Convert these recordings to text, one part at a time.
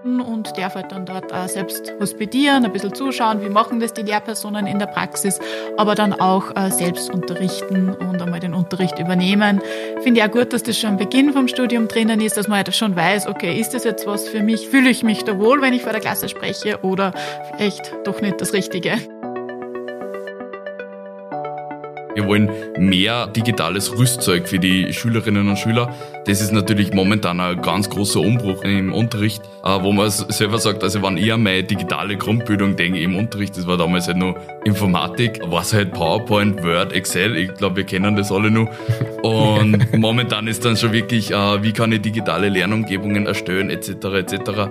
Stunden und darf halt dann dort auch selbst hospitieren, ein bisschen zuschauen, wie machen das die Lehrpersonen in der Praxis, aber dann auch äh, selbst unterrichten und einmal den Unterricht übernehmen. Finde ich auch gut, dass das schon am Beginn vom Studium drinnen ist, dass man halt schon weiß, okay, ist das jetzt was für mich? Fühle ich mich da wohl, wenn ich vor der Klasse spreche oder vielleicht doch nicht das Richtige? Wollen mehr digitales Rüstzeug für die Schülerinnen und Schüler. Das ist natürlich momentan ein ganz großer Umbruch im Unterricht, äh, wo man selber sagt, also wenn ich an meine digitale Grundbildung denke im Unterricht, das war damals halt nur Informatik, war es halt PowerPoint, Word, Excel, ich glaube, wir kennen das alle nur. Und momentan ist dann schon wirklich, äh, wie kann ich digitale Lernumgebungen erstellen, etc., etc.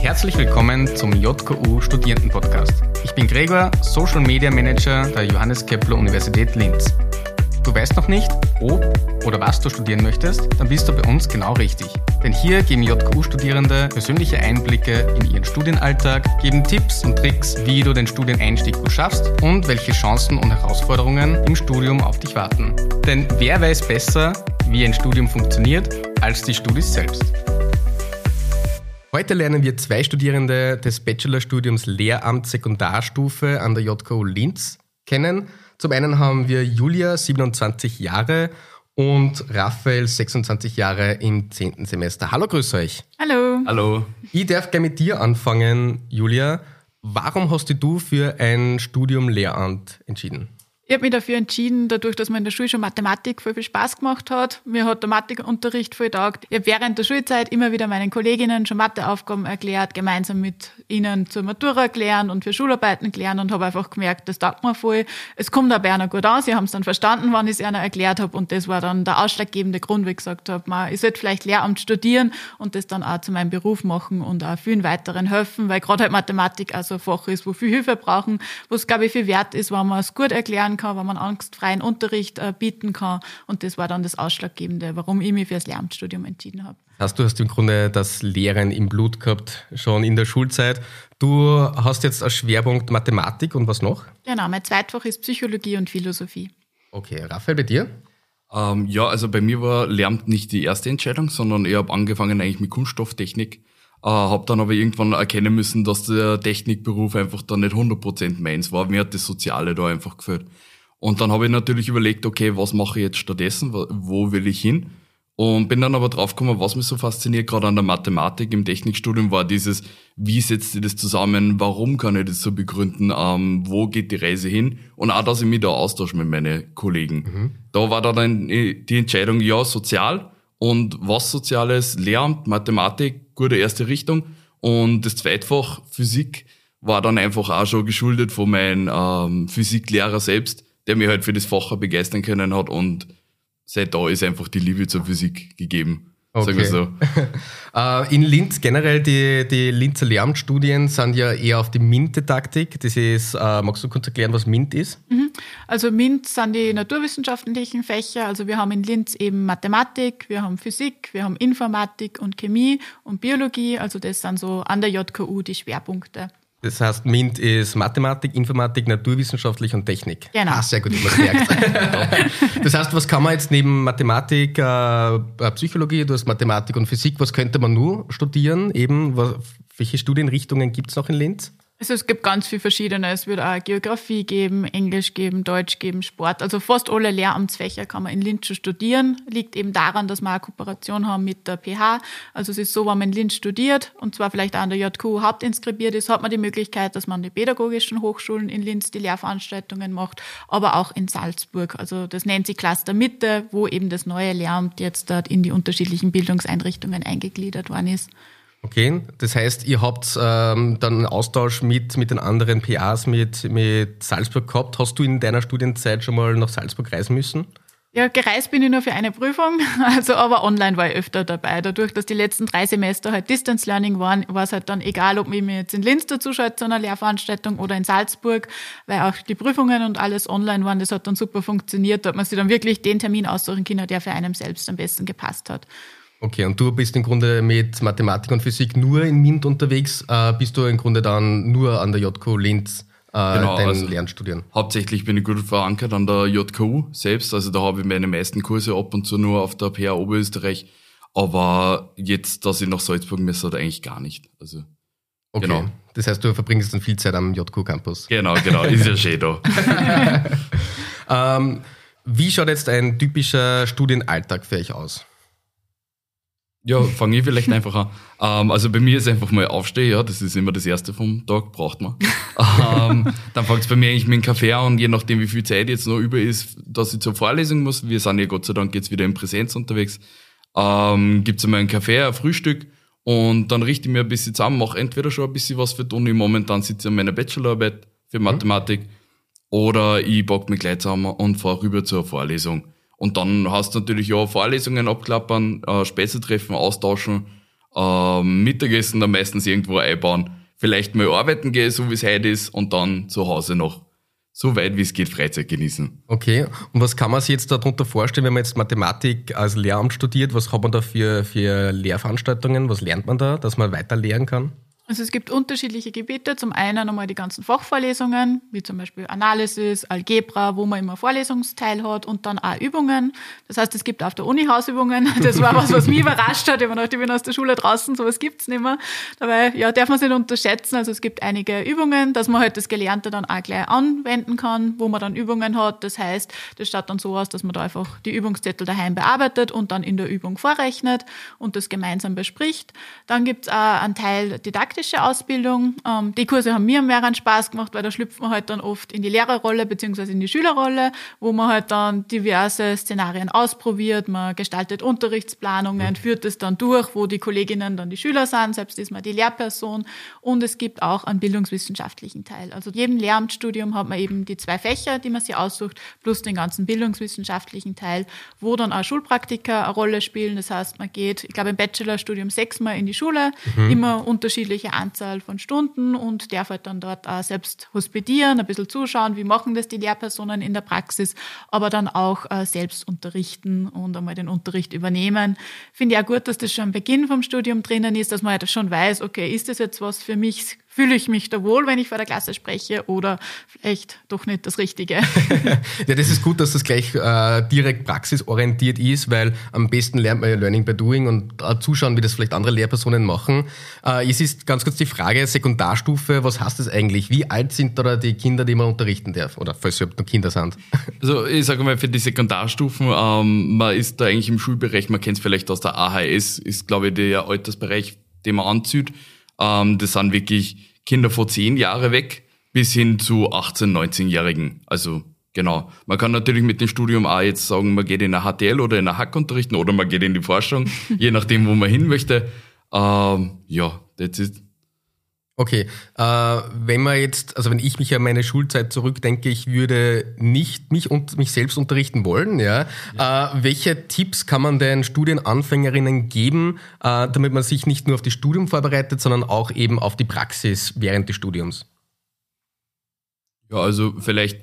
Herzlich willkommen zum JKU Studierenden Podcast. Ich bin Gregor, Social Media Manager der Johannes Kepler Universität Linz. Du weißt noch nicht, ob oder was du studieren möchtest? Dann bist du bei uns genau richtig. Denn hier geben JKU-Studierende persönliche Einblicke in ihren Studienalltag, geben Tipps und Tricks, wie du den Studieneinstieg gut schaffst und welche Chancen und Herausforderungen im Studium auf dich warten. Denn wer weiß besser, wie ein Studium funktioniert, als die Studis selbst. Heute lernen wir zwei Studierende des Bachelorstudiums Lehramt Sekundarstufe an der JKU Linz kennen. Zum einen haben wir Julia, 27 Jahre, und Raphael, 26 Jahre im 10. Semester. Hallo, grüß euch. Hallo. Hallo. Ich darf gleich mit dir anfangen, Julia. Warum hast du für ein Studium Lehramt entschieden? Ich habe mich dafür entschieden, dadurch, dass mir in der Schule schon Mathematik voll viel Spaß gemacht hat. Mir hat der Mathematikunterricht voll taugt. Ich habe während der Schulzeit immer wieder meinen Kolleginnen schon Matheaufgaben erklärt, gemeinsam mit ihnen zur Matura erklären und für Schularbeiten erklären und habe einfach gemerkt, das taugt mir voll. Es kommt auch bei einer gut an. Sie haben es dann verstanden, wann ich es ihnen erklärt habe und das war dann der ausschlaggebende Grund, wie ich gesagt habe, ich sollte vielleicht Lehramt studieren und das dann auch zu meinem Beruf machen und auch vielen weiteren helfen, weil gerade halt Mathematik auch so ein Fach ist, wo viel Hilfe brauchen, wo es, glaube ich, viel wert ist, wenn man es gut erklären kann, wenn man angstfreien Unterricht äh, bieten kann. Und das war dann das Ausschlaggebende, warum ich mich für das Lehramtsstudium entschieden habe. Hast du hast im Grunde das Lehren im Blut gehabt, schon in der Schulzeit. Du hast jetzt als Schwerpunkt Mathematik und was noch? Genau, mein Zweitfach ist Psychologie und Philosophie. Okay, Raphael, bei dir? Ähm, ja, also bei mir war Lehramt nicht die erste Entscheidung, sondern ich habe angefangen eigentlich mit Kunststofftechnik äh, habe dann aber irgendwann erkennen müssen, dass der Technikberuf einfach dann nicht 100% meins war. Mir hat das Soziale da einfach gefällt. Und dann habe ich natürlich überlegt, okay, was mache ich jetzt stattdessen? Wo will ich hin? Und bin dann aber draufgekommen, was mich so fasziniert, gerade an der Mathematik im Technikstudium, war dieses, wie setzt ihr das zusammen, warum kann ich das so begründen, ähm, wo geht die Reise hin? Und auch, dass ich mich da austausche mit meinen Kollegen. Mhm. Da war dann die Entscheidung, ja, sozial und was Soziales, Lehramt, Mathematik, gute erste Richtung. Und das Zweitfach Physik war dann einfach auch schon geschuldet von meinem ähm, Physiklehrer selbst, der mir halt für das Fach begeistern können hat und seit da ist einfach die Liebe zur Physik gegeben. Okay. Sagen wir so. Äh, in Linz generell, die, die Linzer Lehramtsstudien sind ja eher auf die MINT-Didaktik. Das ist, äh, magst du kurz erklären, was MINT ist? Mhm. Also MINT sind die naturwissenschaftlichen Fächer. Also wir haben in Linz eben Mathematik, wir haben Physik, wir haben Informatik und Chemie und Biologie. Also das sind so an der JKU die Schwerpunkte. Das heißt, MINT ist Mathematik, Informatik, Naturwissenschaftlich und Technik. Genau. Ah, sehr gut, ich merkt. das heißt, was kann man jetzt neben Mathematik, äh, äh, Psychologie, du hast Mathematik und Physik, was könnte man nur studieren? Eben, was, welche Studienrichtungen gibt es noch in Linz? Also es gibt ganz viel verschiedene. Es wird auch Geografie geben, Englisch geben, Deutsch geben, Sport. Also fast alle Lehramtsfächer kann man in Linz schon studieren. Liegt eben daran, dass wir eine Kooperation haben mit der PH. Also es ist so, wenn man in Linz studiert und zwar vielleicht auch an der JQ hauptinskribiert ist, hat man die Möglichkeit, dass man an die pädagogischen Hochschulen in Linz die Lehrveranstaltungen macht, aber auch in Salzburg. Also das nennt sich Cluster Mitte, wo eben das neue Lehramt jetzt dort in die unterschiedlichen Bildungseinrichtungen eingegliedert worden ist. Okay, das heißt, ihr habt ähm, dann einen Austausch mit, mit den anderen PAs, mit, mit Salzburg gehabt. Hast du in deiner Studienzeit schon mal nach Salzburg reisen müssen? Ja, gereist bin ich nur für eine Prüfung, also aber online war ich öfter dabei. Dadurch, dass die letzten drei Semester halt Distance Learning waren, war es halt dann egal, ob ich mir jetzt in Linz dazuschalte zu einer Lehrveranstaltung oder in Salzburg, weil auch die Prüfungen und alles online waren. Das hat dann super funktioniert, da hat man sich dann wirklich den Termin aussuchen können, der für einen selbst am besten gepasst hat. Okay, und du bist im Grunde mit Mathematik und Physik nur in MINT unterwegs, äh, bist du im Grunde dann nur an der JKU Linz äh, genau, dein also Lernstudien? Hauptsächlich bin ich gut verankert an der JKU selbst, also da habe ich meine meisten Kurse ab und zu nur auf der PA Oberösterreich, Aber jetzt, dass ich nach Salzburg müsste, eigentlich gar nicht. Also, okay. Genau. Das heißt, du verbringst dann viel Zeit am JQ-Campus. Genau, genau. Ist ja schön da. ähm, wie schaut jetzt ein typischer Studienalltag für euch aus? Ja, fange ich vielleicht einfach an. Ähm, also bei mir ist einfach mal aufstehen, ja, das ist immer das Erste vom Tag, braucht man. ähm, dann fängt es bei mir eigentlich mit dem Kaffee an und je nachdem, wie viel Zeit jetzt noch über ist, dass ich zur Vorlesung muss, wir sind ja Gott sei Dank jetzt wieder in Präsenz unterwegs, ähm, gibt es einmal einen Kaffee, ein Frühstück und dann richte ich mir ein bisschen zusammen, mache entweder schon ein bisschen was für Toni, momentan sitze ich an meiner Bachelorarbeit für. Mathematik, mhm. oder ich bock mich gleich zusammen und fahre rüber zur Vorlesung. Und dann hast du natürlich ja Vorlesungen abklappern, äh, Späße treffen, austauschen, äh, Mittagessen dann meistens irgendwo einbauen, vielleicht mal arbeiten gehen, so wie es heute ist, und dann zu Hause noch so weit wie es geht Freizeit genießen. Okay, und was kann man sich jetzt darunter vorstellen, wenn man jetzt Mathematik als Lehramt studiert? Was hat man da für, für Lehrveranstaltungen? Was lernt man da, dass man weiter lehren kann? Also es gibt unterschiedliche Gebiete. Zum einen einmal die ganzen Fachvorlesungen, wie zum Beispiel Analysis, Algebra, wo man immer Vorlesungsteil hat und dann auch Übungen. Das heißt, es gibt auf der Uni Hausübungen. Das war was, was mich überrascht hat. Ich habe gedacht, ich bin aus der Schule draußen, sowas gibt's nicht mehr. Dabei, ja, darf man es nicht unterschätzen. Also es gibt einige Übungen, dass man halt das Gelernte dann auch gleich anwenden kann, wo man dann Übungen hat. Das heißt, das schaut dann so aus, dass man da einfach die Übungszettel daheim bearbeitet und dann in der Übung vorrechnet und das gemeinsam bespricht. Dann gibt's auch einen Teil didaktisch praktische Ausbildung. Ähm, die Kurse haben mir mehr Spaß gemacht, weil da schlüpft man halt dann oft in die Lehrerrolle beziehungsweise in die Schülerrolle, wo man halt dann diverse Szenarien ausprobiert, man gestaltet Unterrichtsplanungen, führt es dann durch, wo die Kolleginnen dann die Schüler sind, selbst ist man die Lehrperson und es gibt auch einen bildungswissenschaftlichen Teil. Also jedem Lehramtsstudium hat man eben die zwei Fächer, die man sich aussucht, plus den ganzen bildungswissenschaftlichen Teil, wo dann auch Schulpraktiker eine Rolle spielen. Das heißt, man geht, ich glaube, im Bachelorstudium sechsmal in die Schule, mhm. immer unterschiedliche Anzahl von Stunden und darf halt dann dort auch selbst hospitieren, ein bisschen zuschauen, wie machen das die Lehrpersonen in der Praxis, aber dann auch äh, selbst unterrichten und einmal den Unterricht übernehmen. Finde ich auch gut, dass das schon am Beginn vom Studium drinnen ist, dass man halt schon weiß, okay, ist das jetzt was für mich fühle ich mich da wohl, wenn ich vor der Klasse spreche oder vielleicht doch nicht das Richtige. ja, das ist gut, dass das gleich äh, direkt praxisorientiert ist, weil am besten lernt man ja Learning by Doing und äh, zuschauen, wie das vielleicht andere Lehrpersonen machen. Äh, es ist ganz kurz die Frage, Sekundarstufe, was heißt das eigentlich? Wie alt sind da die Kinder, die man unterrichten darf? Oder falls sie überhaupt noch Kinder sind? Also ich sage mal, für die Sekundarstufen, ähm, man ist da eigentlich im Schulbereich, man kennt es vielleicht aus der AHS, ist glaube ich der Altersbereich, den man anzieht. Ähm, das sind wirklich Kinder vor zehn Jahre weg bis hin zu 18, 19-Jährigen. Also genau. Man kann natürlich mit dem Studium auch jetzt sagen, man geht in eine HTL oder in eine Hack unterrichten oder man geht in die Forschung, je nachdem, wo man hin möchte. Ähm, ja, that's it. Okay, äh, wenn man jetzt, also wenn ich mich an meine Schulzeit zurückdenke, ich würde nicht mich und mich selbst unterrichten wollen, ja. ja. Äh, welche Tipps kann man den Studienanfängerinnen geben, äh, damit man sich nicht nur auf das Studium vorbereitet, sondern auch eben auf die Praxis während des Studiums? Ja, also vielleicht,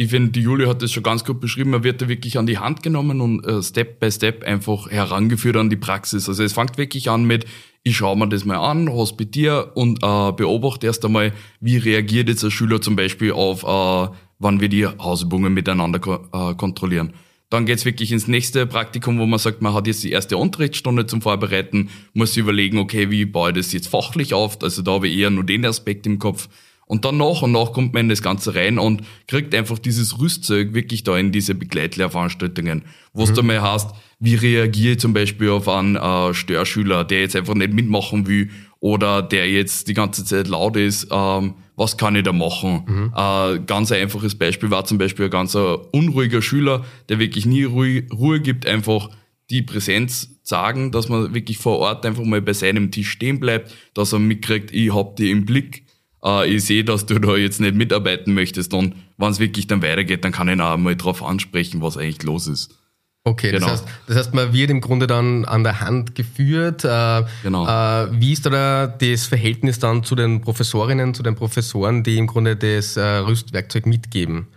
ich finde, die Julia hat das schon ganz gut beschrieben, man wird da wirklich an die Hand genommen und äh, Step by Step einfach herangeführt an die Praxis. Also es fängt wirklich an mit, ich schaue mir das mal an, hospitiere und äh, beobachte erst einmal, wie reagiert jetzt ein Schüler zum Beispiel auf, äh, wann wir die Hausübungen miteinander ko äh, kontrollieren. Dann geht's wirklich ins nächste Praktikum, wo man sagt, man hat jetzt die erste Unterrichtsstunde zum Vorbereiten, muss sich überlegen, okay, wie baue ich das jetzt fachlich auf? Also da habe ich eher nur den Aspekt im Kopf. Und dann nach und nach kommt man in das Ganze rein und kriegt einfach dieses Rüstzeug wirklich da in diese Begleitlehrveranstaltungen, wo es mhm. dann mal heißt, wie reagiere ich zum Beispiel auf einen äh, Störschüler, der jetzt einfach nicht mitmachen will oder der jetzt die ganze Zeit laut ist, ähm, was kann ich da machen? Mhm. Äh, ganz ein einfaches Beispiel war zum Beispiel ein ganz unruhiger Schüler, der wirklich nie Ruhe, Ruhe gibt, einfach die Präsenz sagen, dass man wirklich vor Ort einfach mal bei seinem Tisch stehen bleibt, dass er mitkriegt, ich hab die im Blick äh, ich sehe, dass du da jetzt nicht mitarbeiten möchtest und wenn es wirklich dann weitergeht, dann kann ich auch mal drauf ansprechen, was eigentlich los ist. Okay, genau. das, heißt, das heißt, man wird im Grunde dann an der Hand geführt. Äh, genau. Äh, wie ist da das Verhältnis dann zu den Professorinnen, zu den Professoren, die im Grunde das äh, Rüstwerkzeug mitgeben?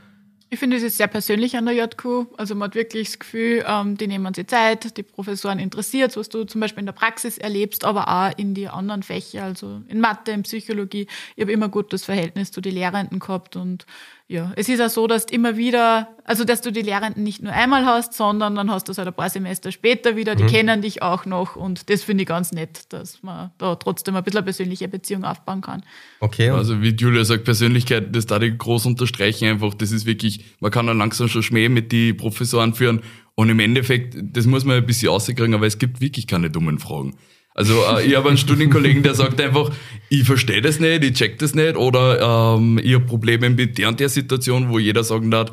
Ich finde, es ist sehr persönlich an der JQ. Also man hat wirklich das Gefühl, ähm, die nehmen sich Zeit, die Professoren interessiert, was du zum Beispiel in der Praxis erlebst, aber auch in die anderen Fächer, also in Mathe, in Psychologie. Ich habe immer gut das Verhältnis zu den Lehrenden gehabt und ja, es ist auch so, dass immer wieder, also dass du die Lehrenden nicht nur einmal hast, sondern dann hast du es halt ein paar Semester später wieder, die mhm. kennen dich auch noch und das finde ich ganz nett, dass man da trotzdem ein bisschen eine persönliche Beziehung aufbauen kann. Okay. Also wie Julia sagt, Persönlichkeit, das da ich groß unterstreichen einfach, das ist wirklich, man kann dann langsam schon Schmäh mit die Professoren führen und im Endeffekt, das muss man ein bisschen rauskriegen, aber es gibt wirklich keine dummen Fragen. Also äh, ich habe einen Studienkollegen, der sagt einfach, ich verstehe das nicht, ich check das nicht oder ähm, ich habe Probleme mit der und der Situation, wo jeder sagen darf,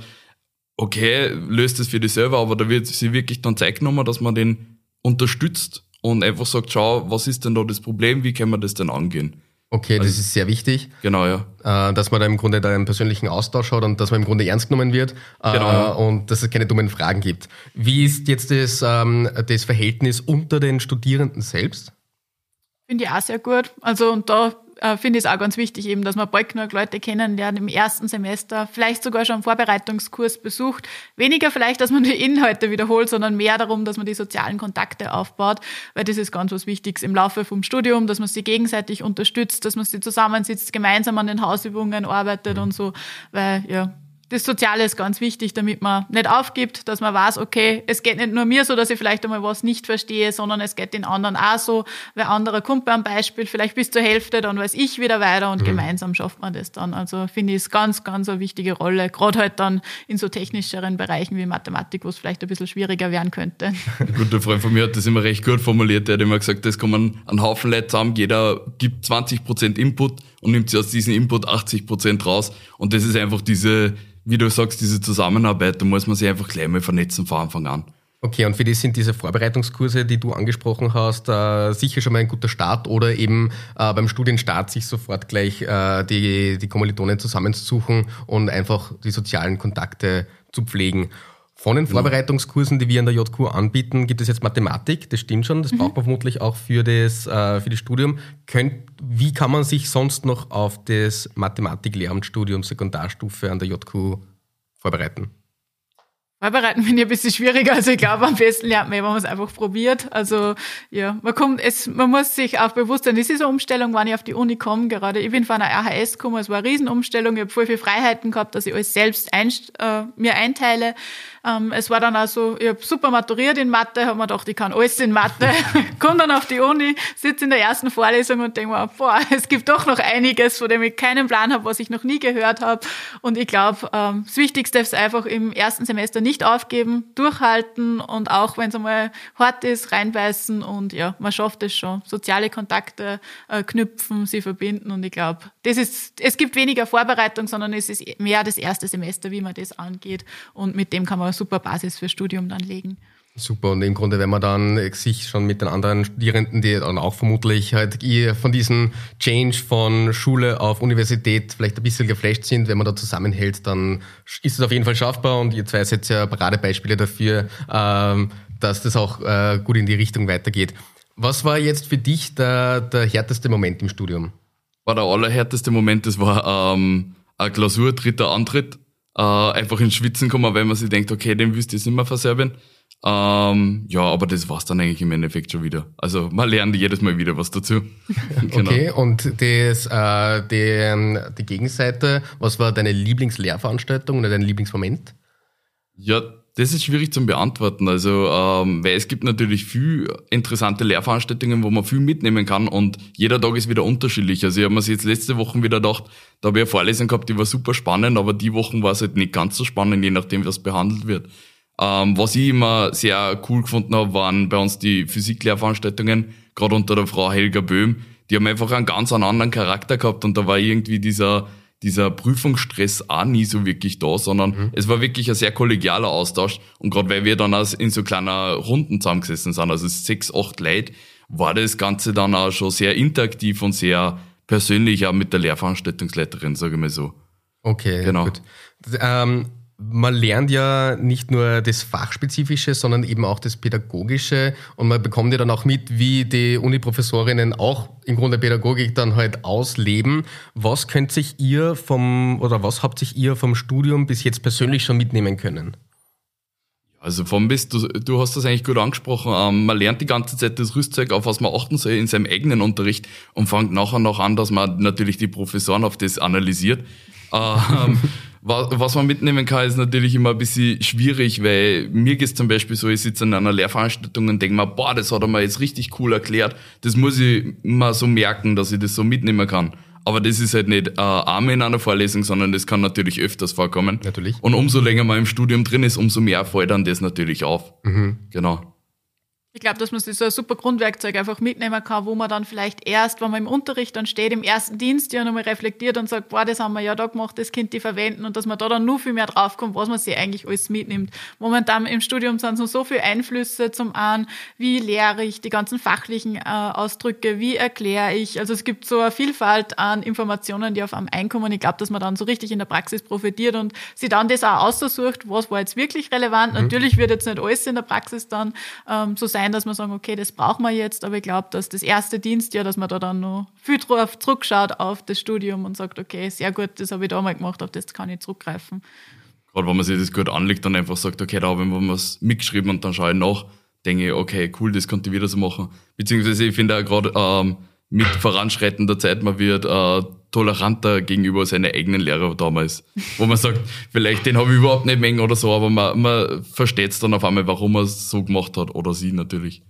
okay, löst das für dich selber, aber da wird sie wirklich dann Zeit genommen, dass man den unterstützt und einfach sagt, schau, was ist denn da das Problem, wie können wir das denn angehen? Okay, also, das ist sehr wichtig. Genau, ja. Äh, dass man da im Grunde da einen persönlichen Austausch hat und dass man im Grunde ernst genommen wird äh, genau, ja. und dass es keine dummen Fragen gibt. Wie ist jetzt das, ähm, das Verhältnis unter den Studierenden selbst? Finde ich auch sehr gut. Also und da äh, finde ich es auch ganz wichtig, eben, dass man bald genug Leute kennenlernt im ersten Semester, vielleicht sogar schon einen Vorbereitungskurs besucht. Weniger vielleicht, dass man die Inhalte wiederholt, sondern mehr darum, dass man die sozialen Kontakte aufbaut, weil das ist ganz was Wichtiges im Laufe vom Studium, dass man sie gegenseitig unterstützt, dass man sie zusammensitzt, gemeinsam an den Hausübungen arbeitet und so, weil ja, das Soziale ist ganz wichtig, damit man nicht aufgibt, dass man weiß, okay, es geht nicht nur mir so, dass ich vielleicht einmal was nicht verstehe, sondern es geht den anderen auch so, weil anderer kommt beim Beispiel vielleicht bis zur Hälfte, dann weiß ich wieder weiter und mhm. gemeinsam schafft man das dann. Also finde ich es ganz, ganz eine wichtige Rolle, gerade halt dann in so technischeren Bereichen wie Mathematik, wo es vielleicht ein bisschen schwieriger werden könnte. Ein guter Freund von mir hat das immer recht gut formuliert, der hat immer gesagt, das kommen ein Haufen Leute zusammen, jeder gibt 20 Prozent Input und nimmt sich aus diesem Input 80 Prozent raus und das ist einfach diese wie du sagst, diese Zusammenarbeit, da muss man sich einfach gleich mal vernetzen von Anfang an. Okay, und für die sind diese Vorbereitungskurse, die du angesprochen hast, äh, sicher schon mal ein guter Start oder eben äh, beim Studienstart sich sofort gleich äh, die, die Kommilitonen zusammenzusuchen und einfach die sozialen Kontakte zu pflegen. Von den Vorbereitungskursen, die wir an der JQ anbieten, gibt es jetzt Mathematik, das stimmt schon, das mhm. braucht man vermutlich auch für das, äh, für das Studium. Könnt, wie kann man sich sonst noch auf das Mathematik-Lehramtsstudium Sekundarstufe an der JQ vorbereiten? Vorbereiten finde ich ein bisschen schwieriger. Also ich glaube, am besten lernt man, wenn man es einfach probiert. Also ja, man kommt, es, man muss sich auch bewusst sein, das ist eine Umstellung, wann ich auf die Uni komme. Gerade ich bin von einer RHS gekommen, es war eine Riesenumstellung. Ich habe voll viele Freiheiten gehabt, dass ich alles selbst einst, äh, mir einteile. Ähm, es war dann also, ich habe super maturiert in Mathe, habe mir gedacht, ich kann alles in Mathe. Komme dann auf die Uni, sitze in der ersten Vorlesung und denke mir, boah, es gibt doch noch einiges, von dem ich keinen Plan habe, was ich noch nie gehört habe. Und ich glaube, ähm, das Wichtigste ist einfach im ersten Semester nicht aufgeben, durchhalten und auch wenn es einmal hart ist, reinbeißen und ja, man schafft es schon. Soziale Kontakte äh, knüpfen, sie verbinden und ich glaube, das ist, es gibt weniger Vorbereitung, sondern es ist mehr das erste Semester, wie man das angeht und mit dem kann man eine super Basis fürs Studium dann legen. Super, und im Grunde, wenn man dann sich schon mit den anderen Studierenden, die dann auch vermutlich halt von diesem Change von Schule auf Universität vielleicht ein bisschen geflasht sind, wenn man da zusammenhält, dann ist es auf jeden Fall schaffbar und ihr zwei seid ja Paradebeispiele dafür, ähm, dass das auch äh, gut in die Richtung weitergeht. Was war jetzt für dich der, der härteste Moment im Studium? War der allerhärteste Moment, das war ähm, eine Klausur, dritter Antritt äh, einfach ins Schwitzen kommen, weil man sich denkt, okay, den du jetzt nicht mehr verserben. Ähm, ja, aber das war's dann eigentlich im Endeffekt schon wieder. Also man lernt jedes Mal wieder was dazu. genau. Okay, und das, äh, die, die Gegenseite, was war deine Lieblingslehrveranstaltung oder dein Lieblingsmoment? Ja, das ist schwierig zu beantworten. Also, ähm, weil es gibt natürlich viel interessante Lehrveranstaltungen, wo man viel mitnehmen kann und jeder Tag ist wieder unterschiedlich. Also ich habe mir jetzt letzte Woche wieder gedacht, da habe ich eine Vorlesung gehabt, die war super spannend, aber die Wochen war es halt nicht ganz so spannend, je nachdem, was behandelt wird. Ähm, was ich immer sehr cool gefunden habe, waren bei uns die Physiklehrveranstaltungen, gerade unter der Frau Helga Böhm. Die haben einfach einen ganz anderen Charakter gehabt und da war irgendwie dieser dieser Prüfungsstress auch nie so wirklich da, sondern mhm. es war wirklich ein sehr kollegialer Austausch. Und gerade weil wir dann auch in so kleiner Runden zusammengesessen sind, also sechs, acht Leute, war das Ganze dann auch schon sehr interaktiv und sehr persönlich auch mit der Lehrveranstaltungsleiterin, sage ich mal so. Okay, genau. gut. Ähm, man lernt ja nicht nur das Fachspezifische, sondern eben auch das Pädagogische und man bekommt ja dann auch mit, wie die Uniprofessorinnen auch im Grunde Pädagogik dann halt ausleben. Was könnt sich ihr vom oder was habt sich ihr vom Studium bis jetzt persönlich schon mitnehmen können? Also vom bis, du, du hast das eigentlich gut angesprochen, ähm, man lernt die ganze Zeit das Rüstzeug, auf was man achten soll in seinem eigenen Unterricht und fängt nachher noch an, dass man natürlich die Professoren auf das analysiert. Ähm, was man mitnehmen kann, ist natürlich immer ein bisschen schwierig, weil mir geht's zum Beispiel so, ich sitze in einer Lehrveranstaltung und denke mir, boah, das hat er mir jetzt richtig cool erklärt. Das muss ich mal so merken, dass ich das so mitnehmen kann. Aber das ist halt nicht äh, einmal in einer Vorlesung, sondern das kann natürlich öfters vorkommen. Natürlich. Und umso länger man im Studium drin ist, umso mehr fällt dann das natürlich auf. Mhm. Genau. Ich glaube, dass man sich so ein super Grundwerkzeug einfach mitnehmen kann, wo man dann vielleicht erst, wenn man im Unterricht dann steht, im ersten Dienst ja nochmal reflektiert und sagt, boah, das haben wir ja da gemacht, das Kind die verwenden und dass man da dann nur viel mehr draufkommt, was man sich eigentlich alles mitnimmt. Momentan im Studium sind so so viele Einflüsse zum einen, wie lehre ich die ganzen fachlichen äh, Ausdrücke, wie erkläre ich. Also es gibt so eine Vielfalt an Informationen, die auf einem einkommen. Ich glaube, dass man dann so richtig in der Praxis profitiert und sich dann das auch aussucht, was war jetzt wirklich relevant. Mhm. Natürlich wird jetzt nicht alles in der Praxis dann ähm, so sein, dass man sagen, okay, das brauchen wir jetzt, aber ich glaube, dass das erste Dienstjahr, dass man da dann noch viel drauf zurückschaut auf das Studium und sagt, okay, sehr gut, das habe ich da mal gemacht, auf das kann ich zurückgreifen. Gerade wenn man sich das gut anlegt, dann einfach sagt, okay, da habe ich mir was mitgeschrieben und dann schaue ich nach, denke ich, okay, cool, das könnte ich wieder so machen. Beziehungsweise ich finde auch gerade ähm, mit voranschreitender Zeit, man wird äh, toleranter gegenüber seinen eigenen Lehrer damals. Wo man sagt, vielleicht den habe ich überhaupt nicht mengen oder so, aber man, man versteht es dann auf einmal, warum er es so gemacht hat oder sie natürlich.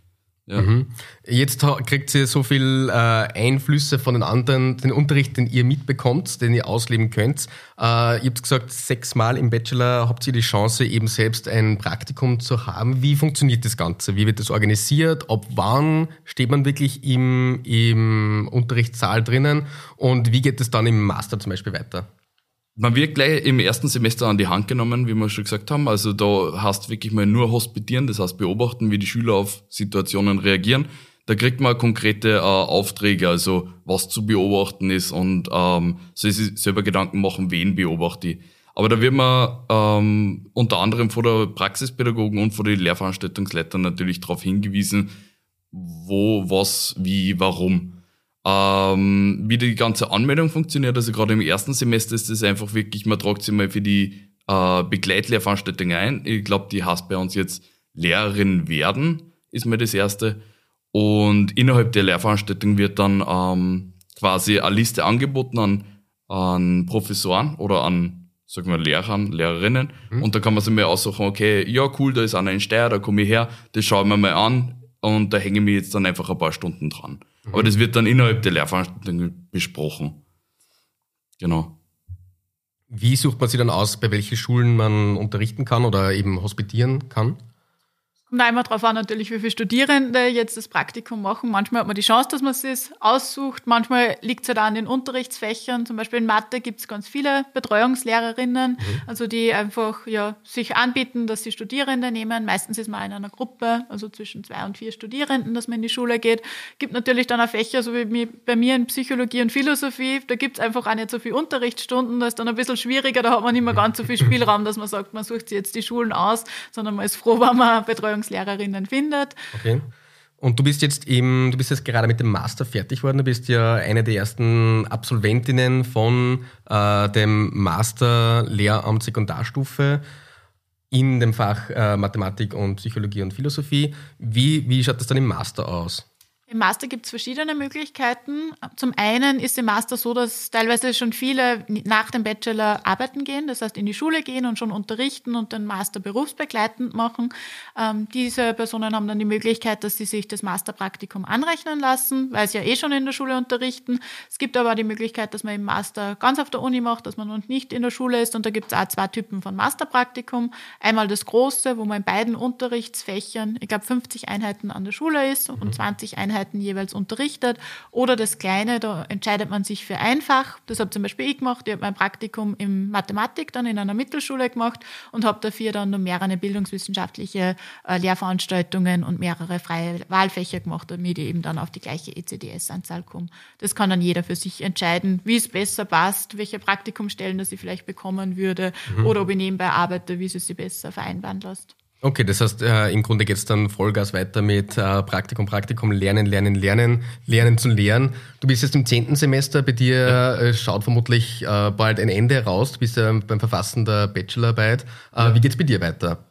Ja. Mhm. Jetzt kriegt ihr so viel äh, Einflüsse von den anderen, den Unterricht, den ihr mitbekommt, den ihr ausleben könnt. Äh, ihr habt gesagt, sechsmal im Bachelor habt ihr die Chance, eben selbst ein Praktikum zu haben. Wie funktioniert das Ganze? Wie wird das organisiert? Ab wann steht man wirklich im, im Unterrichtssaal drinnen? Und wie geht es dann im Master zum Beispiel weiter? Man wird gleich im ersten Semester an die Hand genommen, wie wir schon gesagt haben. Also da hast wirklich mal nur hospitieren, das heißt beobachten, wie die Schüler auf Situationen reagieren. Da kriegt man konkrete äh, Aufträge, also was zu beobachten ist und ähm, soll sich selber Gedanken machen, wen beobachte ich. Aber da wird man ähm, unter anderem von der Praxispädagogen und von den Lehrveranstaltungsleitern natürlich darauf hingewiesen, wo, was, wie, warum. Ähm, wie die ganze Anmeldung funktioniert, also gerade im ersten Semester ist es einfach wirklich, man tragt sich mal für die äh, Begleitlehrveranstaltung ein. Ich glaube, die heißt bei uns jetzt Lehrerin werden, ist mal das erste. Und innerhalb der Lehrveranstaltung wird dann ähm, quasi eine Liste angeboten an, an Professoren oder an, sagen wir, Lehrern, Lehrerinnen. Mhm. Und da kann man sich mal aussuchen, okay, ja cool, da ist einer in Steyr, da komme ich her, das schauen wir mal an und da hänge ich mich jetzt dann einfach ein paar Stunden dran. Mhm. Aber das wird dann innerhalb der Lehrveranstaltung besprochen. Genau. Wie sucht man sich dann aus, bei welchen Schulen man unterrichten kann oder eben hospitieren kann? Kommt immer darauf an, natürlich, wie viele Studierende jetzt das Praktikum machen. Manchmal hat man die Chance, dass man es sich aussucht. Manchmal liegt es halt auch an den Unterrichtsfächern. Zum Beispiel in Mathe gibt es ganz viele Betreuungslehrerinnen, mhm. also die einfach ja, sich anbieten, dass sie Studierende nehmen. Meistens ist man in einer Gruppe, also zwischen zwei und vier Studierenden, dass man in die Schule geht. Gibt natürlich dann auch Fächer, so wie bei mir in Psychologie und Philosophie. Da gibt es einfach auch nicht so viele Unterrichtsstunden. Da ist dann ein bisschen schwieriger. Da hat man nicht mehr ganz so viel Spielraum, dass man sagt, man sucht sich jetzt die Schulen aus, sondern man ist froh, wenn man Betreuung Ernährungslehrerinnen findet. Okay. Und du bist jetzt eben, du bist jetzt gerade mit dem Master fertig worden. Du bist ja eine der ersten Absolventinnen von äh, dem Master Lehramt Sekundarstufe in dem Fach äh, Mathematik und Psychologie und Philosophie. Wie, wie schaut das dann im Master aus? Im Master gibt es verschiedene Möglichkeiten. Zum einen ist im Master so, dass teilweise schon viele nach dem Bachelor arbeiten gehen, das heißt in die Schule gehen und schon unterrichten und den Master berufsbegleitend machen. Ähm, diese Personen haben dann die Möglichkeit, dass sie sich das Masterpraktikum anrechnen lassen, weil sie ja eh schon in der Schule unterrichten. Es gibt aber auch die Möglichkeit, dass man im Master ganz auf der Uni macht, dass man noch nicht in der Schule ist und da gibt es auch zwei Typen von Masterpraktikum. Einmal das große, wo man in beiden Unterrichtsfächern, ich glaube 50 Einheiten an der Schule ist und 20 Einheiten Einheiten jeweils unterrichtet. Oder das Kleine, da entscheidet man sich für einfach. Das habe zum Beispiel ich gemacht. Ich habe mein Praktikum in Mathematik dann in einer Mittelschule gemacht und habe dafür dann noch mehrere bildungswissenschaftliche äh, Lehrveranstaltungen und mehrere freie Wahlfächer gemacht, damit ich eben dann auf die gleiche ECDS-Anzahl komme. Das kann dann jeder für sich entscheiden, wie es besser passt, welche Praktikumstellen das ich vielleicht bekommen würde mhm. oder ob ich nebenbei arbeite, wie es sich besser vereinbaren lässt. Okay, das heißt, äh, im Grunde geht's dann Vollgas weiter mit äh, Praktikum, Praktikum, Lernen, Lernen, Lernen, Lernen zu lehren. Du bist jetzt im zehnten Semester, bei dir ja. äh, schaut vermutlich äh, bald ein Ende raus. Du bist ja beim Verfassen der Bachelorarbeit. Äh, ja. Wie geht's bei dir weiter?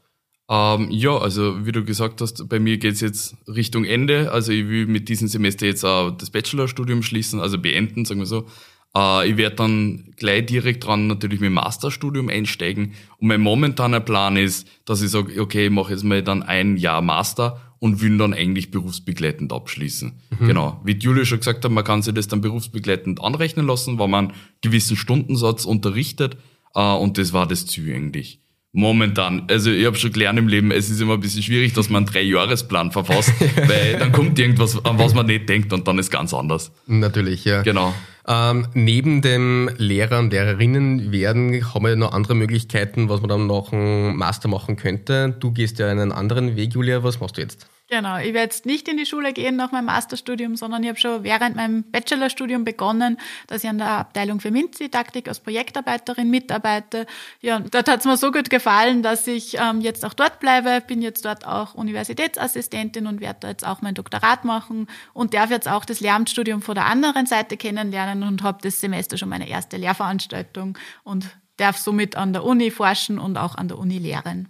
Ähm, ja, also wie du gesagt hast, bei mir geht's jetzt Richtung Ende. Also ich will mit diesem Semester jetzt auch das Bachelorstudium schließen, also beenden, sagen wir so. Äh, ich werde dann gleich direkt dran natürlich mit dem Masterstudium einsteigen. Und mein momentaner Plan ist, dass ich sage, okay, ich mache jetzt mal dann ein Jahr Master und will dann eigentlich berufsbegleitend abschließen. Mhm. Genau. Wie Julia schon gesagt hat, man kann sich das dann berufsbegleitend anrechnen lassen, weil man einen gewissen Stundensatz unterrichtet. Äh, und das war das Ziel eigentlich. Momentan. Also ich habe schon gelernt im Leben, es ist immer ein bisschen schwierig, dass man einen Dreijahresplan verfasst, weil dann kommt irgendwas, an was man nicht denkt und dann ist ganz anders. Natürlich, ja. Genau. Ähm, neben dem Lehrer und Lehrerinnen werden, haben wir noch andere Möglichkeiten, was man dann noch einen Master machen könnte. Du gehst ja einen anderen Weg, Julia. Was machst du jetzt? Genau, ich werde jetzt nicht in die Schule gehen nach meinem Masterstudium, sondern ich habe schon während meinem Bachelorstudium begonnen, dass ich an der Abteilung für MINT-Didaktik als Projektarbeiterin mitarbeite. Ja, dort hat es mir so gut gefallen, dass ich ähm, jetzt auch dort bleibe, bin jetzt dort auch Universitätsassistentin und werde da jetzt auch mein Doktorat machen und darf jetzt auch das Lehramtsstudium von der anderen Seite kennenlernen und habe das Semester schon meine erste Lehrveranstaltung und darf somit an der Uni forschen und auch an der Uni lehren.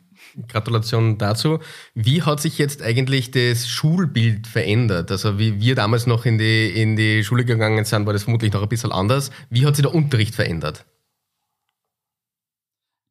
Gratulation dazu. Wie hat sich jetzt eigentlich das Schulbild verändert? Also wie wir damals noch in die, in die Schule gegangen sind, war das vermutlich noch ein bisschen anders. Wie hat sich der Unterricht verändert?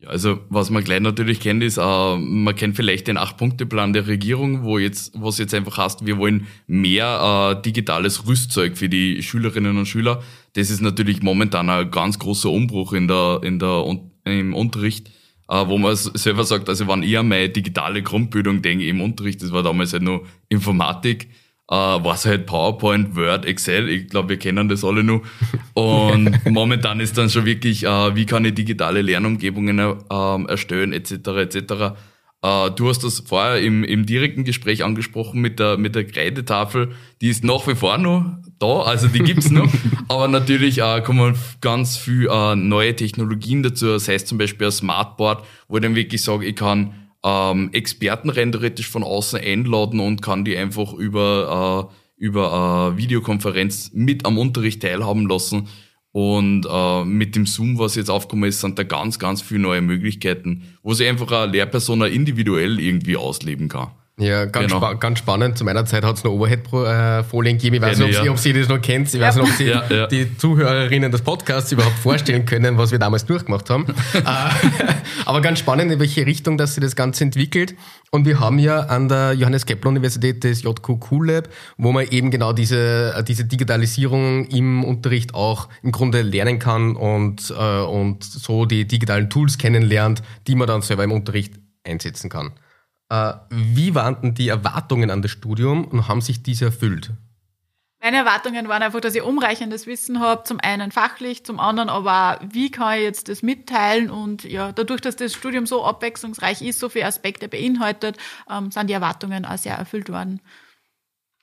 Ja, also was man gleich natürlich kennt, ist, äh, man kennt vielleicht den Acht-Punkte-Plan der Regierung, wo jetzt, was jetzt einfach heißt, wir wollen mehr äh, digitales Rüstzeug für die Schülerinnen und Schüler. Das ist natürlich momentan ein ganz großer Umbruch in der, in der, im Unterricht wo man selber sagt, also wenn ich an meine digitale Grundbildung denke im Unterricht, das war damals halt nur Informatik, äh, war es halt PowerPoint, Word, Excel, ich glaube, wir kennen das alle nur. Und momentan ist dann schon wirklich, äh, wie kann ich digitale Lernumgebungen äh, erstellen, etc., etc., Uh, du hast das vorher im, im direkten Gespräch angesprochen mit der, mit der Kreidetafel. Die ist nach wie vor noch da, also die gibt's noch. Aber natürlich uh, kommen ganz viel uh, neue Technologien dazu. Das heißt zum Beispiel ein Smartboard, wo ich dann wirklich sage, ich kann ähm, Experten rein theoretisch von außen einladen und kann die einfach über, äh, über äh, Videokonferenz mit am Unterricht teilhaben lassen und äh, mit dem Zoom, was jetzt aufgekommen ist, sind da ganz, ganz viele neue Möglichkeiten, wo sich einfach eine Lehrperson individuell irgendwie ausleben kann. Ja, ganz, genau. spa ganz spannend. Zu meiner Zeit hat es noch Overhead-Folien gegeben. Ich weiß nicht, ob, ja. Sie, ob Sie das noch kennt. Ich weiß nicht, ob Sie ja, ja. die Zuhörerinnen des Podcasts überhaupt vorstellen können, was wir damals durchgemacht haben. Äh, aber ganz spannend, in welche Richtung dass sich das Ganze entwickelt. Und wir haben ja an der Johannes Kepler Universität das JQ Cool Lab, wo man eben genau diese, diese Digitalisierung im Unterricht auch im Grunde lernen kann und, äh, und so die digitalen Tools kennenlernt, die man dann selber im Unterricht einsetzen kann. Äh, wie waren denn die Erwartungen an das Studium und haben sich diese erfüllt? Meine Erwartungen waren einfach, dass ich umreichendes Wissen habe, zum einen fachlich, zum anderen aber auch, wie kann ich jetzt das mitteilen und ja, dadurch, dass das Studium so abwechslungsreich ist, so viele Aspekte beinhaltet, ähm, sind die Erwartungen auch sehr erfüllt worden.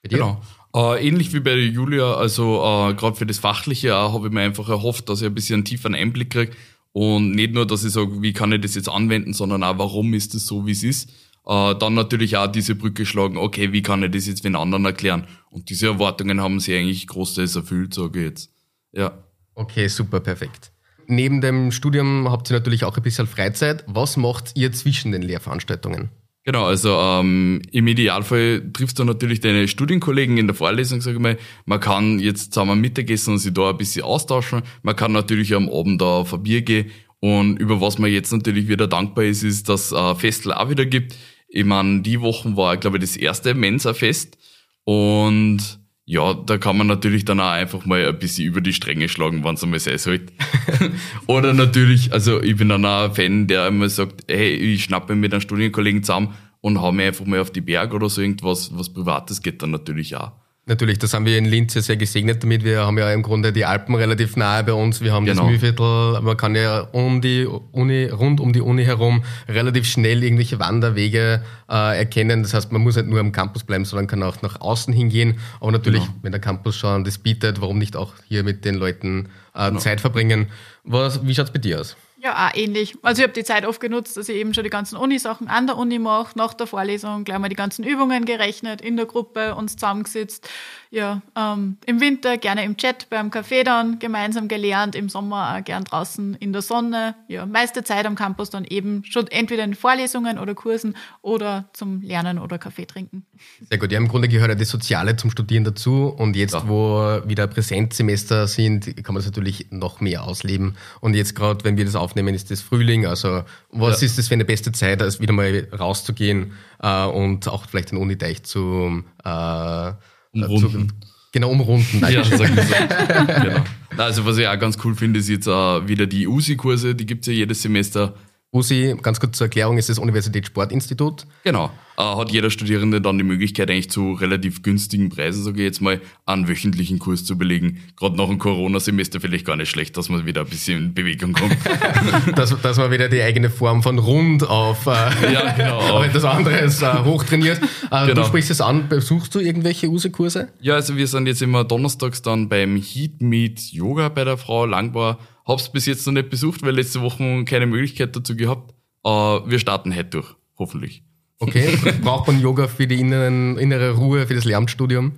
Genau. Äh, ähnlich wie bei Julia, also äh, gerade für das Fachliche äh, habe ich mir einfach erhofft, dass ich ein bisschen einen tieferen Einblick kriege und nicht nur, dass ich sage, wie kann ich das jetzt anwenden, sondern auch, warum ist es so, wie es ist äh, dann natürlich auch diese Brücke schlagen, okay, wie kann ich das jetzt den anderen erklären? Und diese Erwartungen haben sie eigentlich großteils erfüllt, sage ich jetzt. Ja. Okay, super, perfekt. Neben dem Studium habt ihr natürlich auch ein bisschen Freizeit. Was macht ihr zwischen den Lehrveranstaltungen? Genau, also ähm, im Idealfall triffst du natürlich deine Studienkollegen in der Vorlesung, sage ich mal. Man kann jetzt zusammen Mittagessen und sich da ein bisschen austauschen. Man kann natürlich am Abend da auf ein Bier gehen. Und über was man jetzt natürlich wieder dankbar ist, ist, dass äh, Festel auch wieder gibt. Ich meine, die Wochen war, glaube ich, das erste Mensa-Fest. Und ja, da kann man natürlich dann auch einfach mal ein bisschen über die Stränge schlagen, wenn es einmal sein sollte. Oder natürlich, also ich bin dann auch ein Fan, der immer sagt, hey, ich schnappe mit einem Studienkollegen zusammen und hau mir einfach mal auf die Berg oder so irgendwas, was Privates geht dann natürlich auch. Natürlich, das haben wir in Linz ja sehr gesegnet damit. Wir haben ja im Grunde die Alpen relativ nahe bei uns. Wir haben genau. das Mühlviertel. Man kann ja um die Uni, rund um die Uni herum relativ schnell irgendwelche Wanderwege äh, erkennen. Das heißt, man muss nicht nur am Campus bleiben, sondern kann auch nach außen hingehen. Aber natürlich, genau. wenn der Campus schon das bietet, warum nicht auch hier mit den Leuten äh, genau. Zeit verbringen? Was, wie schaut's bei dir aus? Ja, auch ähnlich. Also ich habe die Zeit oft genutzt, dass ich eben schon die ganzen Uni-Sachen an der Uni mache, nach der Vorlesung gleich mal die ganzen Übungen gerechnet, in der Gruppe uns zusammengesetzt. Ja, ähm, im Winter gerne im Chat beim Café dann gemeinsam gelernt, im Sommer auch gern draußen in der Sonne. Ja, meiste Zeit am Campus dann eben schon entweder in Vorlesungen oder Kursen oder zum Lernen oder Kaffee trinken. Sehr gut. Ja, im Grunde gehört ja das Soziale zum Studieren dazu und jetzt, ja. wo wieder Präsenzsemester sind, kann man das natürlich noch mehr ausleben. Und jetzt gerade, wenn wir das aufnehmen, ist das Frühling. Also was ja. ist das für eine beste Zeit, als wieder mal rauszugehen äh, und auch vielleicht den Uniteich zu äh, umrunden. Genau, umrunden. Ja, sagen so. genau. Also was ich auch ganz cool finde, ist jetzt auch wieder die USI-Kurse, die gibt es ja jedes Semester. USI, ganz kurz zur Erklärung, ist das Universitätssportinstitut. Genau. Äh, hat jeder Studierende dann die Möglichkeit, eigentlich zu relativ günstigen Preisen, sage ich jetzt mal, einen wöchentlichen Kurs zu belegen. Gerade nach dem Corona-Semester vielleicht gar nicht schlecht, dass man wieder ein bisschen in Bewegung kommt. dass, dass man wieder die eigene Form von rund auf, äh, ja, genau, auf das andere ist äh, hochtrainiert. Äh, genau. Du sprichst es an, besuchst du irgendwelche USE-Kurse? Ja, also wir sind jetzt immer donnerstags dann beim Heat Meet Yoga bei der Frau Langbar. Hab's bis jetzt noch nicht besucht, weil letzte Woche keine Möglichkeit dazu gehabt. Äh, wir starten heute durch, hoffentlich. Okay, braucht man Yoga für die inneren, innere Ruhe, für das Lehramtsstudium?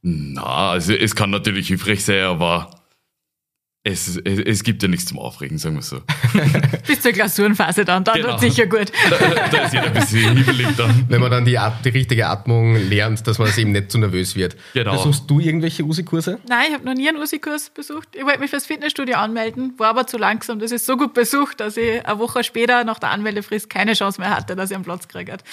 Na, also es kann natürlich hilfreich sein, aber es, es, es, gibt ja nichts zum Aufregen, sagen wir so. Bis zur Klausurenphase dann, dann genau. wird sicher gut. Da, da ist jeder ein bisschen hibbelig dann. Wenn man dann die, die richtige Atmung lernt, dass man eben nicht zu nervös wird. Genau. Besuchst du irgendwelche USI-Kurse? Nein, ich habe noch nie einen USI-Kurs besucht. Ich wollte mich fürs Fitnessstudio anmelden, war aber zu langsam. Das ist so gut besucht, dass ich eine Woche später nach der Anmeldefrist keine Chance mehr hatte, dass ich einen Platz kriege.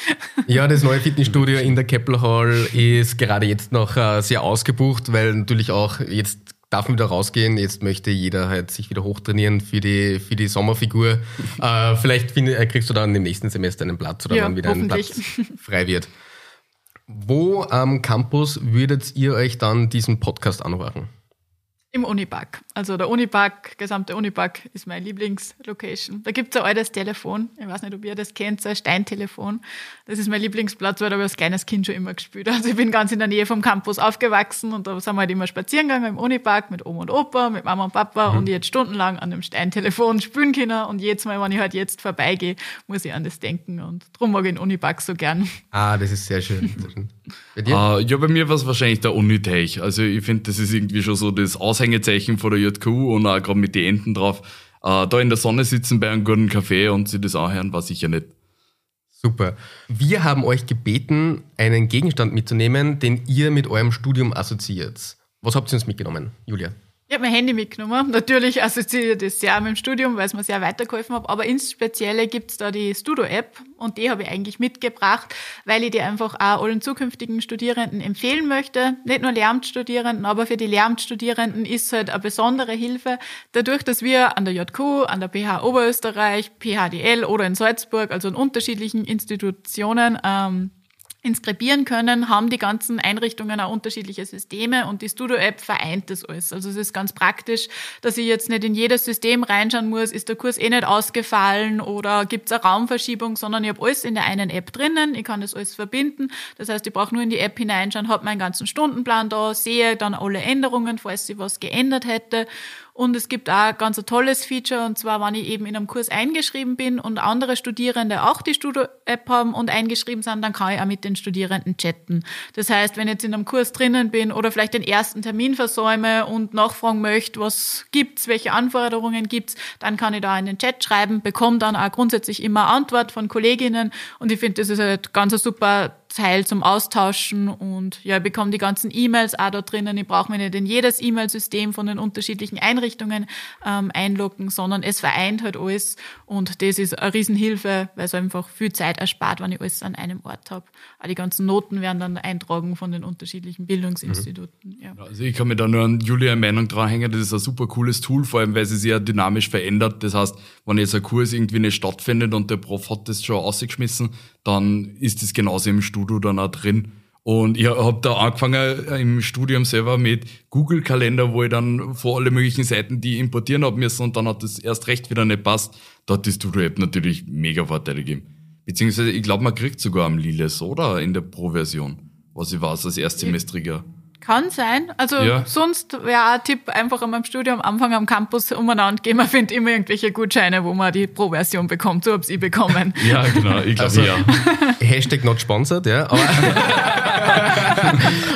Ja, das neue Fitnessstudio in der Kepler Hall ist gerade jetzt noch äh, sehr ausgebucht, weil natürlich auch jetzt darf man wieder rausgehen. Jetzt möchte jeder halt sich wieder hochtrainieren für die, für die Sommerfigur. äh, vielleicht find, äh, kriegst du dann im nächsten Semester einen Platz oder ja, wann wieder ein Platz frei wird. Wo am Campus würdet ihr euch dann diesen Podcast anhören? Im Unipark. Also der Unipark, gesamte Unipark ist meine Lieblingslocation. Da gibt es ein altes Telefon. Ich weiß nicht, ob ihr das kennt, so ein Steintelefon. Das ist mein Lieblingsplatz, weil da habe ich als kleines Kind schon immer gespielt. Also ich bin ganz in der Nähe vom Campus aufgewachsen und da sind wir halt immer spazieren gegangen im Unipark mit Oma und Opa, mit Mama und Papa mhm. und jetzt stundenlang an dem Steintelefon spielen können. Und jedes Mal, wenn ich halt jetzt vorbeigehe, muss ich an das denken. Und darum mag ich den Unipark so gern. Ah, das ist sehr schön. Sehr schön. Bei dir? Uh, ja, bei mir war es wahrscheinlich der Uniteich. Also ich finde, das ist irgendwie schon so das Aushängezeichen von der JKU und auch gerade mit den Enten drauf. Uh, da in der Sonne sitzen bei einem guten Kaffee und sich das anhören, war sicher nicht. Super. Wir haben euch gebeten, einen Gegenstand mitzunehmen, den ihr mit eurem Studium assoziiert. Was habt ihr uns mitgenommen, Julia? Ich habe mein Handy mitgenommen. Natürlich assoziiert das sehr mit dem Studium, weil es mir sehr weitergeholfen hat. Aber ins Spezielle gibt's da die Studo-App und die habe ich eigentlich mitgebracht, weil ich die einfach auch allen zukünftigen Studierenden empfehlen möchte. Nicht nur Lehramtsstudierenden, aber für die Lehramtsstudierenden ist es halt eine besondere Hilfe. Dadurch, dass wir an der JQ, an der PH Oberösterreich, PHDL oder in Salzburg, also in unterschiedlichen Institutionen, ähm, inskribieren können, haben die ganzen Einrichtungen auch unterschiedliche Systeme und die Studio-App vereint das alles. Also es ist ganz praktisch, dass ich jetzt nicht in jedes System reinschauen muss, ist der Kurs eh nicht ausgefallen oder gibt es eine Raumverschiebung, sondern ich habe alles in der einen App drinnen, ich kann das alles verbinden. Das heißt, ich brauche nur in die App hineinschauen, habe meinen ganzen Stundenplan da, sehe dann alle Änderungen, falls sich was geändert hätte und es gibt auch ein ganz tolles Feature, und zwar, wenn ich eben in einem Kurs eingeschrieben bin und andere Studierende auch die Studio-App haben und eingeschrieben sind, dann kann ich auch mit den Studierenden chatten. Das heißt, wenn ich jetzt in einem Kurs drinnen bin oder vielleicht den ersten Termin versäume und nachfragen möchte, was gibt's, welche Anforderungen gibt's, dann kann ich da in den Chat schreiben, bekomme dann auch grundsätzlich immer Antwort von Kolleginnen und ich finde, das ist halt ganz ein super Teil zum Austauschen und ja, ich bekomme die ganzen E-Mails auch da drinnen. Ich brauche mich nicht in jedes E-Mail-System von den unterschiedlichen Einrichtungen ähm, einloggen, sondern es vereint halt alles und das ist eine Riesenhilfe, weil es einfach viel Zeit erspart, wenn ich alles an einem Ort habe. Auch die ganzen Noten werden dann eintragen von den unterschiedlichen Bildungsinstituten. Mhm. Ja. Also ich kann mir da nur an Julia Meinung dranhängen, das ist ein super cooles Tool, vor allem weil es sich ja dynamisch verändert. Das heißt, wenn jetzt ein Kurs irgendwie nicht stattfindet und der Prof hat das schon ausgeschmissen, dann ist das genauso im Studio dann auch drin. Und ich habe da angefangen im Studium selber mit Google-Kalender, wo ich dann vor alle möglichen Seiten die importieren habe müssen und dann hat das erst recht wieder nicht passt. Da hat die Studio-App natürlich mega Vorteile gegeben. Beziehungsweise, ich glaube, man kriegt sogar am Liles, oder? In der Pro-Version. Was ich weiß, als Erstsemestriger Kann sein. Also Ja. sonst wäre ein Tipp, einfach am Studium Anfang am Campus umeinander gehen. Man findet immer irgendwelche Gutscheine, wo man die Pro-Version bekommt. So hab's ich bekommen. Ja, genau, ich glaube Also- ja. Hashtag not sponsored, ja. Aber,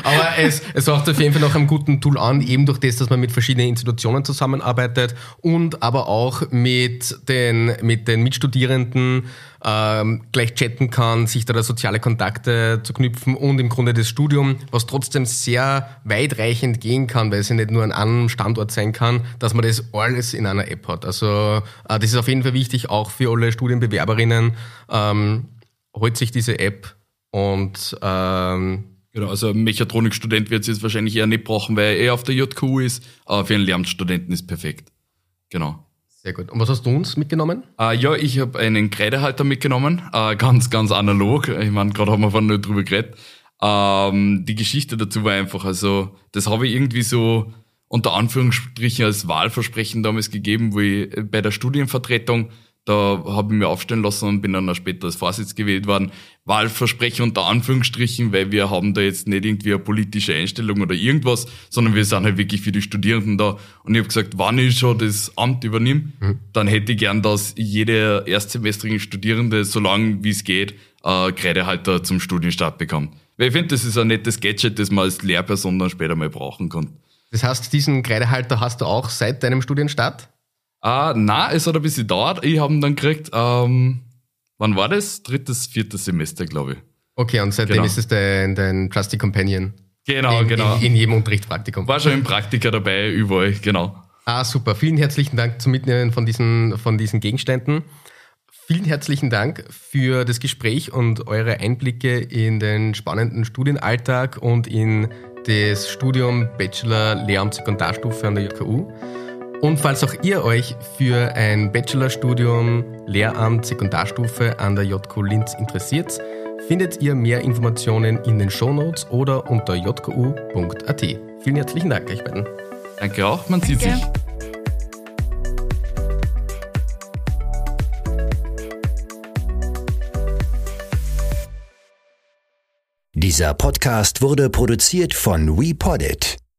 aber es, es macht auf jeden Fall noch einem guten Tool an, eben durch das, dass man mit verschiedenen Institutionen zusammenarbeitet und aber auch mit den, mit den Mitstudierenden ähm, gleich chatten kann, sich da, soziale Kontakte zu knüpfen und im Grunde das Studium, was trotzdem sehr weitreichend gehen kann, weil es ja nicht nur an einem Standort sein kann, dass man das alles in einer App hat. Also äh, das ist auf jeden Fall wichtig, auch für alle Studienbewerberinnen. Ähm, holt sich diese App und ähm, Genau, also ein Mechatronikstudent wird es jetzt wahrscheinlich eher nicht brauchen, weil er eher auf der JKU ist, aber für einen Lehramtsstudenten ist perfekt. Genau. Sehr gut. Und was hast du uns mitgenommen? Äh, ja, ich habe einen Kreidehalter mitgenommen, äh, ganz, ganz analog. Ich meine, gerade haben wir vorhin nicht drüber geredet. Ähm, die Geschichte dazu war einfach, also das habe ich irgendwie so unter Anführungsstrichen als Wahlversprechen damals gegeben, wo ich bei der Studienvertretung, da habe ich mir aufstellen lassen und bin dann auch später als Vorsitz gewählt worden. Wahlversprechen unter Anführungsstrichen, weil wir haben da jetzt nicht irgendwie eine politische Einstellung oder irgendwas, sondern wir sind halt wirklich für die Studierenden da. Und ich habe gesagt, wann ich schon das Amt übernehme, dann hätte ich gern, dass jede erstsemestrige Studierende, so lange wie es geht, äh, Kreidehalter zum Studienstart bekommt. Weil ich finde, das ist ein nettes Gadget, das man als Lehrperson dann später mal brauchen kann. Das heißt, diesen Kreidehalter hast du auch seit deinem Studienstart? Ah, na, es hat ein bisschen gedauert. Ich habe ihn dann gekriegt, ähm, wann war das? Drittes, viertes Semester, glaube ich. Okay, und seitdem Genau. ist es dein, dein Trusty Companion. Genau, in, genau. In, in jedem Unterrichtspraktikum. war schon im Praktiker dabei, überall, genau. Ah, super. Vielen herzlichen Dank zum Mitnehmen von diesen, von diesen Gegenständen. Vielen herzlichen Dank für das Gespräch und eure Einblicke in den spannenden Studienalltag und in das Studium Bachelor Lehramt Sekundarstufe an der JKU. Und falls auch ihr euch für ein Bachelorstudium Lehramt Sekundarstufe an der JKU Linz interessiert, findet ihr mehr Informationen in den Shownotes oder unter jku.at. Vielen herzlichen Dank euch beiden. Danke auch, man sieht Danke. sich. Dieser Podcast wurde produziert von WePoddit.